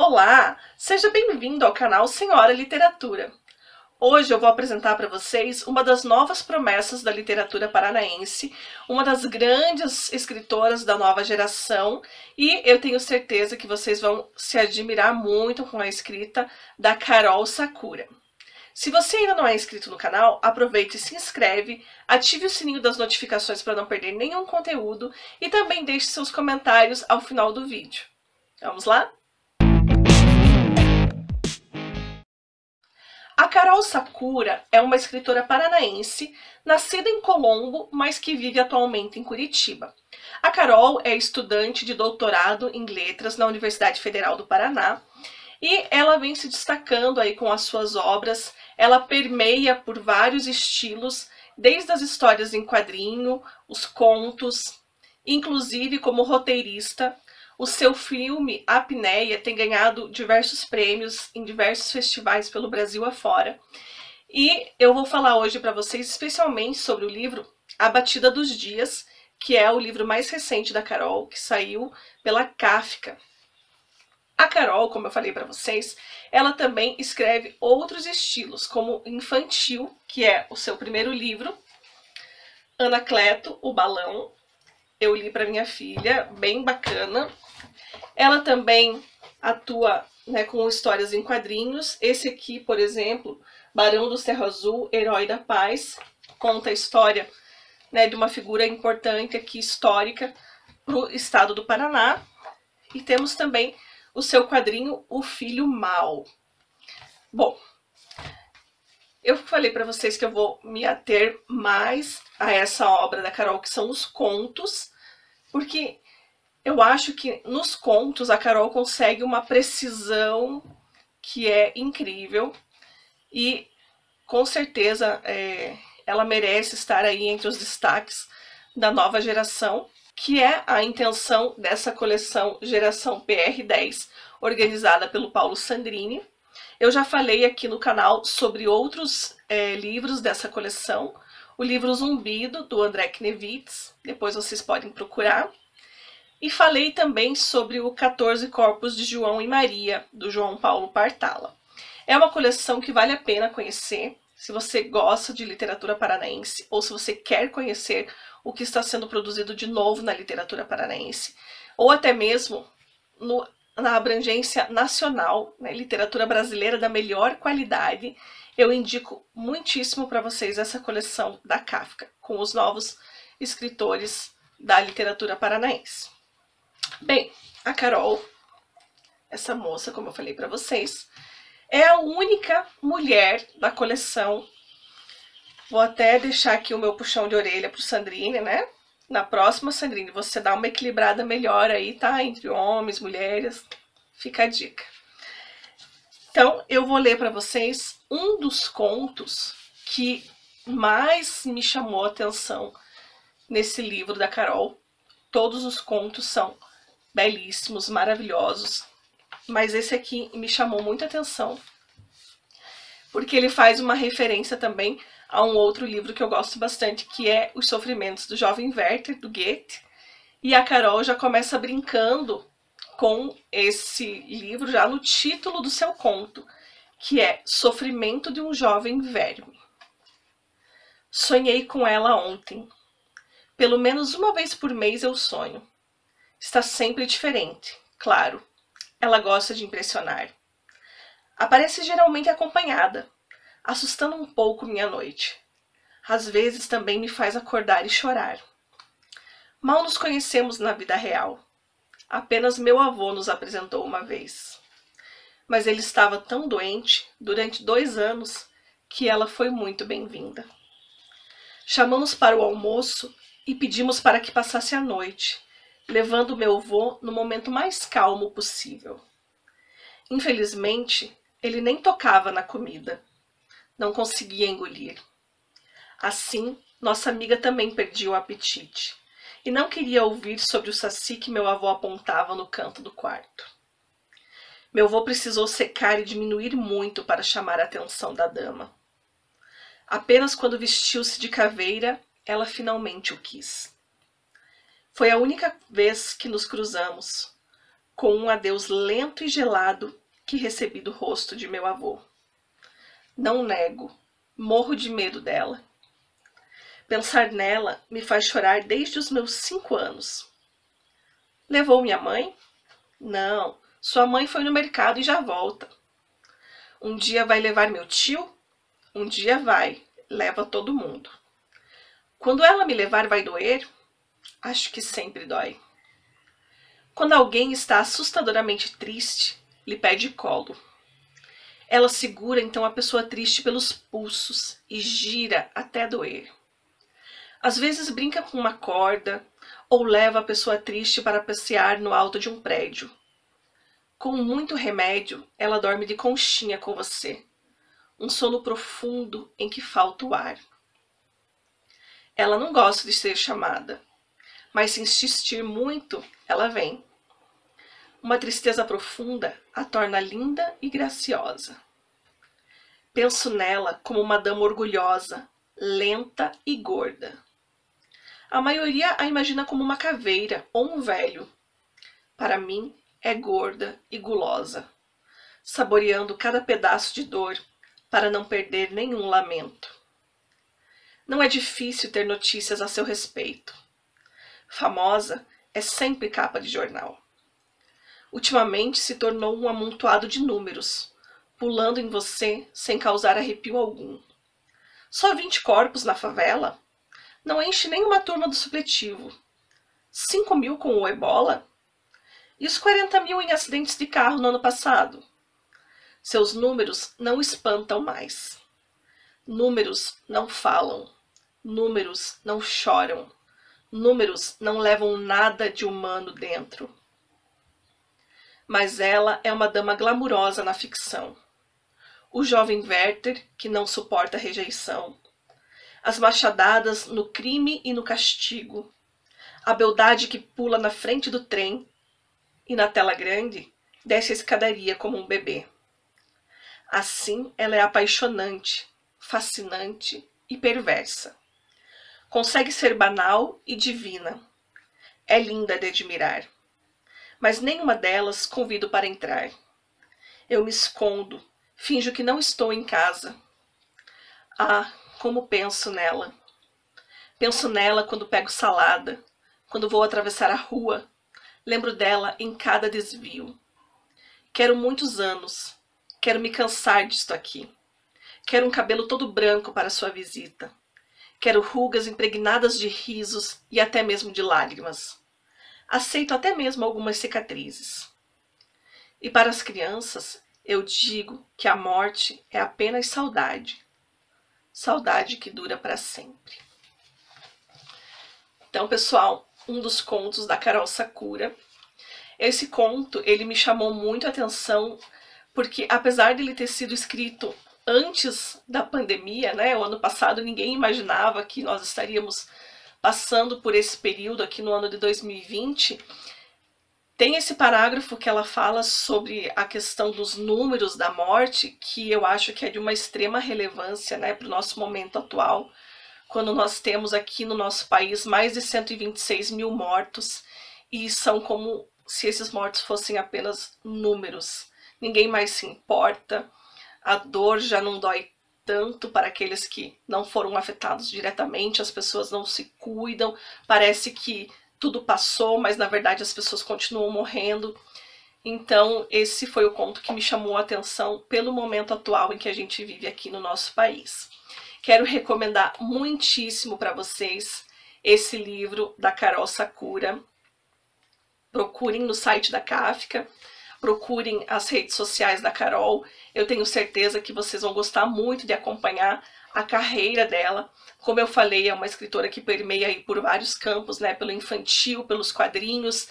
Olá, seja bem-vindo ao canal Senhora Literatura. Hoje eu vou apresentar para vocês uma das novas promessas da literatura paranaense, uma das grandes escritoras da nova geração, e eu tenho certeza que vocês vão se admirar muito com a escrita da Carol Sakura. Se você ainda não é inscrito no canal, aproveite e se inscreve, ative o sininho das notificações para não perder nenhum conteúdo e também deixe seus comentários ao final do vídeo. Vamos lá? A Carol Sakura é uma escritora paranaense, nascida em Colombo, mas que vive atualmente em Curitiba. A Carol é estudante de doutorado em letras na Universidade Federal do Paraná e ela vem se destacando aí com as suas obras. Ela permeia por vários estilos, desde as histórias em quadrinho, os contos, inclusive como roteirista, o seu filme Apneia tem ganhado diversos prêmios em diversos festivais pelo Brasil afora. E eu vou falar hoje para vocês especialmente sobre o livro A Batida dos Dias, que é o livro mais recente da Carol, que saiu pela Kafka. A Carol, como eu falei para vocês, ela também escreve outros estilos, como infantil, que é o seu primeiro livro, Anacleto, o Balão. Eu li para minha filha, bem bacana. Ela também atua né, com histórias em quadrinhos. Esse aqui, por exemplo, Barão do Cerro Azul, Herói da Paz, conta a história né, de uma figura importante aqui, histórica, para o estado do Paraná. E temos também o seu quadrinho O Filho Mal. Bom, eu falei para vocês que eu vou me ater mais a essa obra da Carol, que são os contos, porque eu acho que nos contos a Carol consegue uma precisão que é incrível e com certeza é, ela merece estar aí entre os destaques da nova geração, que é a intenção dessa coleção Geração PR10, organizada pelo Paulo Sandrini. Eu já falei aqui no canal sobre outros é, livros dessa coleção, o livro Zumbido, do André Knevitz, depois vocês podem procurar. E falei também sobre o 14 Corpos de João e Maria, do João Paulo Partala. É uma coleção que vale a pena conhecer, se você gosta de literatura paranaense ou se você quer conhecer o que está sendo produzido de novo na literatura paranaense, ou até mesmo no, na abrangência nacional, né, literatura brasileira da melhor qualidade, eu indico muitíssimo para vocês essa coleção da Kafka, com os novos escritores da literatura paranaense. Bem, a Carol, essa moça, como eu falei para vocês, é a única mulher da coleção. Vou até deixar aqui o meu puxão de orelha pro Sandrine, né? Na próxima, Sandrine, você dá uma equilibrada melhor aí, tá? Entre homens, mulheres. Fica a dica. Então, eu vou ler para vocês um dos contos que mais me chamou a atenção nesse livro da Carol. Todos os contos são belíssimos, maravilhosos. Mas esse aqui me chamou muita atenção, porque ele faz uma referência também a um outro livro que eu gosto bastante, que é Os Sofrimentos do Jovem Werther, do Goethe. E a Carol já começa brincando com esse livro já no título do seu conto, que é Sofrimento de um Jovem Verme. Sonhei com ela ontem. Pelo menos uma vez por mês eu sonho está sempre diferente, claro. Ela gosta de impressionar. Aparece geralmente acompanhada, assustando um pouco minha noite. Às vezes também me faz acordar e chorar. Mal nos conhecemos na vida real. Apenas meu avô nos apresentou uma vez. Mas ele estava tão doente durante dois anos que ela foi muito bem-vinda. Chamamos para o almoço e pedimos para que passasse a noite, levando meu avô no momento mais calmo possível. Infelizmente, ele nem tocava na comida. Não conseguia engolir. Assim, nossa amiga também perdia o apetite e não queria ouvir sobre o saci que meu avô apontava no canto do quarto. Meu avô precisou secar e diminuir muito para chamar a atenção da dama. Apenas quando vestiu-se de caveira, ela finalmente o quis. Foi a única vez que nos cruzamos. com um adeus lento e gelado que recebi do rosto de meu avô. Não nego, morro de medo dela. Pensar nela me faz chorar desde os meus cinco anos. Levou minha mãe? Não, sua mãe foi no mercado e já volta. Um dia vai levar meu tio? Um dia vai, leva todo mundo. Quando ela me levar, vai doer? Acho que sempre dói. Quando alguém está assustadoramente triste, lhe pede colo. Ela segura então a pessoa triste pelos pulsos e gira até doer. Às vezes brinca com uma corda ou leva a pessoa triste para passear no alto de um prédio. Com muito remédio, ela dorme de conchinha com você. Um sono profundo em que falta o ar. Ela não gosta de ser chamada, mas se insistir muito, ela vem. Uma tristeza profunda a torna linda e graciosa. Penso nela como uma dama orgulhosa, lenta e gorda. A maioria a imagina como uma caveira ou um velho. Para mim, é gorda e gulosa, saboreando cada pedaço de dor para não perder nenhum lamento. Não é difícil ter notícias a seu respeito. Famosa é sempre capa de jornal. Ultimamente se tornou um amontoado de números, pulando em você sem causar arrepio algum. Só 20 corpos na favela? Não enche nem uma turma do supletivo. 5 mil com o ebola? E os 40 mil em acidentes de carro no ano passado? Seus números não espantam mais. Números não falam. Números não choram. Números não levam nada de humano dentro. Mas ela é uma dama glamurosa na ficção. O jovem Werther, que não suporta rejeição. As machadadas no crime e no castigo. A beldade que pula na frente do trem e na tela grande desce a escadaria como um bebê. Assim, ela é apaixonante, fascinante e perversa. Consegue ser banal e divina. É linda de admirar. Mas nenhuma delas convido para entrar. Eu me escondo, finjo que não estou em casa. Ah, como penso nela. Penso nela quando pego salada, quando vou atravessar a rua. Lembro dela em cada desvio. Quero muitos anos. Quero me cansar disto aqui. Quero um cabelo todo branco para sua visita. Quero rugas impregnadas de risos e até mesmo de lágrimas. Aceito até mesmo algumas cicatrizes. E para as crianças, eu digo que a morte é apenas saudade. Saudade que dura para sempre. Então, pessoal, um dos contos da Carol Sakura. Esse conto, ele me chamou muito a atenção porque apesar de ele ter sido escrito antes da pandemia, né? O ano passado ninguém imaginava que nós estaríamos passando por esse período aqui no ano de 2020. Tem esse parágrafo que ela fala sobre a questão dos números da morte, que eu acho que é de uma extrema relevância né, para o nosso momento atual, quando nós temos aqui no nosso país mais de 126 mil mortos, e são como se esses mortos fossem apenas números. Ninguém mais se importa, a dor já não dói tanto para aqueles que não foram afetados diretamente, as pessoas não se cuidam, parece que tudo passou, mas na verdade as pessoas continuam morrendo. Então, esse foi o conto que me chamou a atenção pelo momento atual em que a gente vive aqui no nosso país. Quero recomendar muitíssimo para vocês esse livro da Carol Sakura. Procurem no site da Kafka procurem as redes sociais da Carol. Eu tenho certeza que vocês vão gostar muito de acompanhar a carreira dela. Como eu falei, é uma escritora que permeia aí por vários campos, né? Pelo infantil, pelos quadrinhos,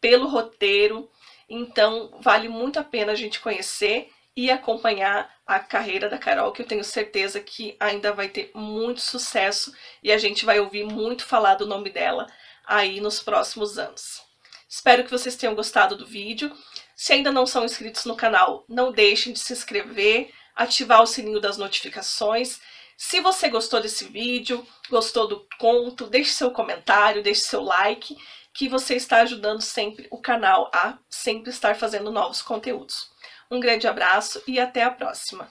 pelo roteiro. Então, vale muito a pena a gente conhecer e acompanhar a carreira da Carol, que eu tenho certeza que ainda vai ter muito sucesso e a gente vai ouvir muito falar do nome dela aí nos próximos anos. Espero que vocês tenham gostado do vídeo. Se ainda não são inscritos no canal, não deixem de se inscrever, ativar o sininho das notificações. Se você gostou desse vídeo, gostou do conto, deixe seu comentário, deixe seu like, que você está ajudando sempre o canal a sempre estar fazendo novos conteúdos. Um grande abraço e até a próxima!